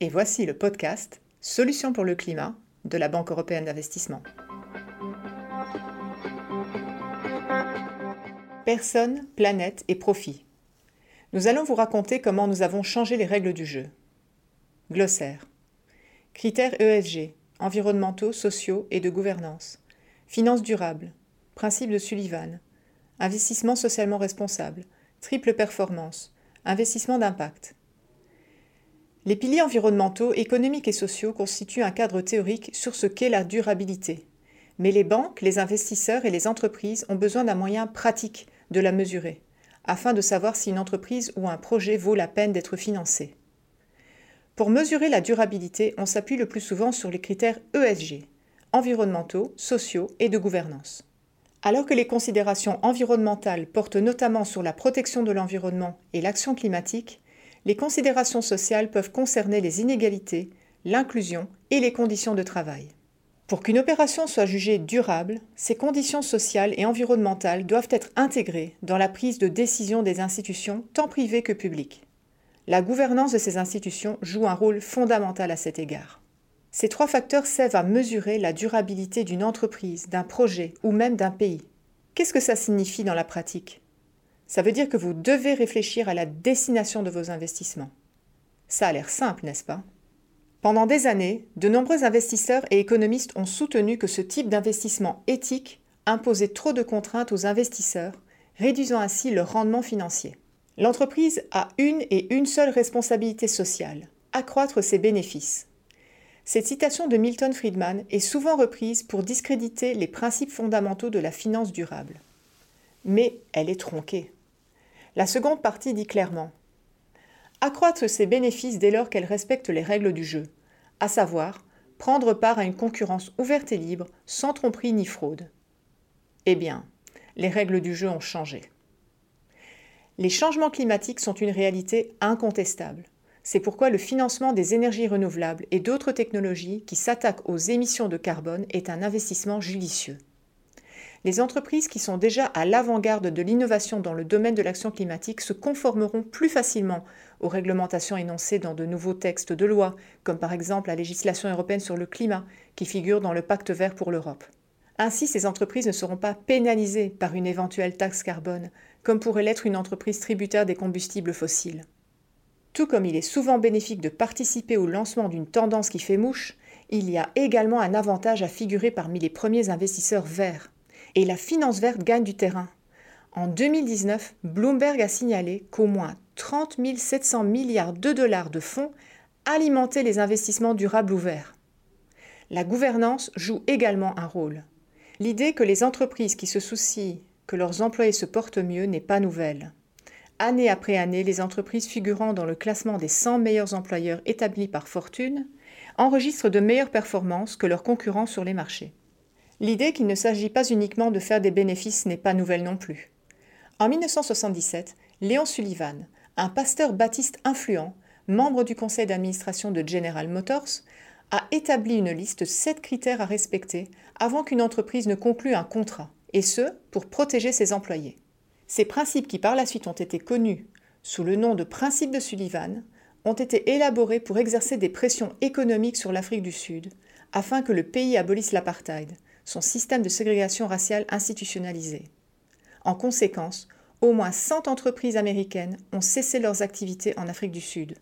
et voici le podcast Solutions pour le climat de la Banque européenne d'investissement. Personne, planète et profit. Nous allons vous raconter comment nous avons changé les règles du jeu. Glossaire. Critères ESG, environnementaux, sociaux et de gouvernance. Finances durables. Principe de Sullivan. Investissement socialement responsable. Triple performance. Investissement d'impact. Les piliers environnementaux, économiques et sociaux constituent un cadre théorique sur ce qu'est la durabilité. Mais les banques, les investisseurs et les entreprises ont besoin d'un moyen pratique de la mesurer, afin de savoir si une entreprise ou un projet vaut la peine d'être financé. Pour mesurer la durabilité, on s'appuie le plus souvent sur les critères ESG, environnementaux, sociaux et de gouvernance. Alors que les considérations environnementales portent notamment sur la protection de l'environnement et l'action climatique, les considérations sociales peuvent concerner les inégalités, l'inclusion et les conditions de travail. Pour qu'une opération soit jugée durable, ces conditions sociales et environnementales doivent être intégrées dans la prise de décision des institutions, tant privées que publiques. La gouvernance de ces institutions joue un rôle fondamental à cet égard. Ces trois facteurs servent à mesurer la durabilité d'une entreprise, d'un projet ou même d'un pays. Qu'est-ce que ça signifie dans la pratique? Ça veut dire que vous devez réfléchir à la destination de vos investissements. Ça a l'air simple, n'est-ce pas? Pendant des années, de nombreux investisseurs et économistes ont soutenu que ce type d'investissement éthique imposait trop de contraintes aux investisseurs, réduisant ainsi leur rendement financier. L'entreprise a une et une seule responsabilité sociale, accroître ses bénéfices. Cette citation de Milton Friedman est souvent reprise pour discréditer les principes fondamentaux de la finance durable. Mais elle est tronquée. La seconde partie dit clairement Accroître ses bénéfices dès lors qu'elle respecte les règles du jeu, à savoir prendre part à une concurrence ouverte et libre, sans tromperie ni fraude. Eh bien, les règles du jeu ont changé. Les changements climatiques sont une réalité incontestable. C'est pourquoi le financement des énergies renouvelables et d'autres technologies qui s'attaquent aux émissions de carbone est un investissement judicieux. Les entreprises qui sont déjà à l'avant-garde de l'innovation dans le domaine de l'action climatique se conformeront plus facilement aux réglementations énoncées dans de nouveaux textes de loi, comme par exemple la législation européenne sur le climat qui figure dans le pacte vert pour l'Europe. Ainsi, ces entreprises ne seront pas pénalisées par une éventuelle taxe carbone, comme pourrait l'être une entreprise tributaire des combustibles fossiles. Tout comme il est souvent bénéfique de participer au lancement d'une tendance qui fait mouche, il y a également un avantage à figurer parmi les premiers investisseurs verts. Et la finance verte gagne du terrain. En 2019, Bloomberg a signalé qu'au moins 30 700 milliards de dollars de fonds alimentaient les investissements durables ou verts. La gouvernance joue également un rôle. L'idée que les entreprises qui se soucient que leurs employés se portent mieux n'est pas nouvelle année après année, les entreprises figurant dans le classement des 100 meilleurs employeurs établis par Fortune enregistrent de meilleures performances que leurs concurrents sur les marchés. L'idée qu'il ne s'agit pas uniquement de faire des bénéfices n'est pas nouvelle non plus. En 1977, Léon Sullivan, un pasteur baptiste influent, membre du conseil d'administration de General Motors, a établi une liste de sept critères à respecter avant qu'une entreprise ne conclue un contrat, et ce, pour protéger ses employés. Ces principes qui par la suite ont été connus sous le nom de principes de Sullivan ont été élaborés pour exercer des pressions économiques sur l'Afrique du Sud afin que le pays abolisse l'apartheid, son système de ségrégation raciale institutionnalisé. En conséquence, au moins 100 entreprises américaines ont cessé leurs activités en Afrique du Sud.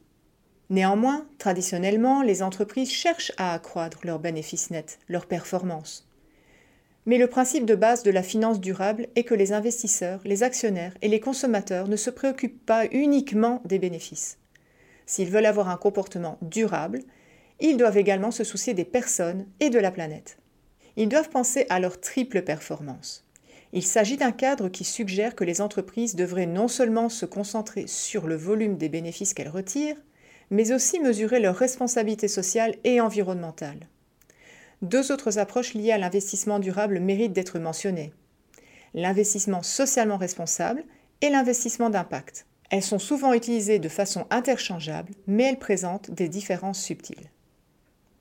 Néanmoins, traditionnellement, les entreprises cherchent à accroître leurs bénéfices nets, leurs performances. Mais le principe de base de la finance durable est que les investisseurs, les actionnaires et les consommateurs ne se préoccupent pas uniquement des bénéfices. S'ils veulent avoir un comportement durable, ils doivent également se soucier des personnes et de la planète. Ils doivent penser à leur triple performance. Il s'agit d'un cadre qui suggère que les entreprises devraient non seulement se concentrer sur le volume des bénéfices qu'elles retirent, mais aussi mesurer leur responsabilité sociale et environnementale. Deux autres approches liées à l'investissement durable méritent d'être mentionnées. L'investissement socialement responsable et l'investissement d'impact. Elles sont souvent utilisées de façon interchangeable, mais elles présentent des différences subtiles.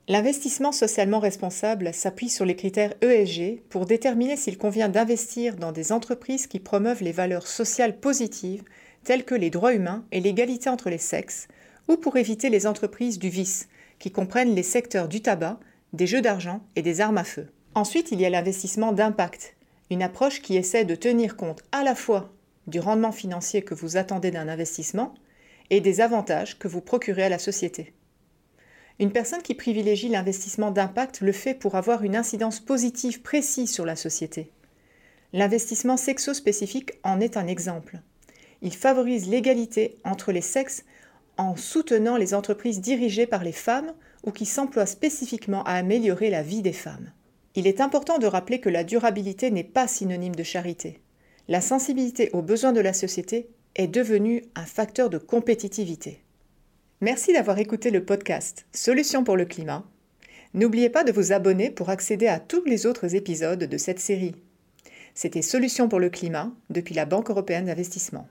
L'investissement socialement responsable s'appuie sur les critères ESG pour déterminer s'il convient d'investir dans des entreprises qui promeuvent les valeurs sociales positives telles que les droits humains et l'égalité entre les sexes, ou pour éviter les entreprises du vice, qui comprennent les secteurs du tabac, des jeux d'argent et des armes à feu. Ensuite, il y a l'investissement d'impact, une approche qui essaie de tenir compte à la fois du rendement financier que vous attendez d'un investissement et des avantages que vous procurez à la société. Une personne qui privilégie l'investissement d'impact le fait pour avoir une incidence positive précise sur la société. L'investissement sexo-spécifique en est un exemple. Il favorise l'égalité entre les sexes en soutenant les entreprises dirigées par les femmes ou qui s'emploient spécifiquement à améliorer la vie des femmes. Il est important de rappeler que la durabilité n'est pas synonyme de charité. La sensibilité aux besoins de la société est devenue un facteur de compétitivité. Merci d'avoir écouté le podcast Solutions pour le climat. N'oubliez pas de vous abonner pour accéder à tous les autres épisodes de cette série. C'était Solutions pour le climat depuis la Banque européenne d'investissement.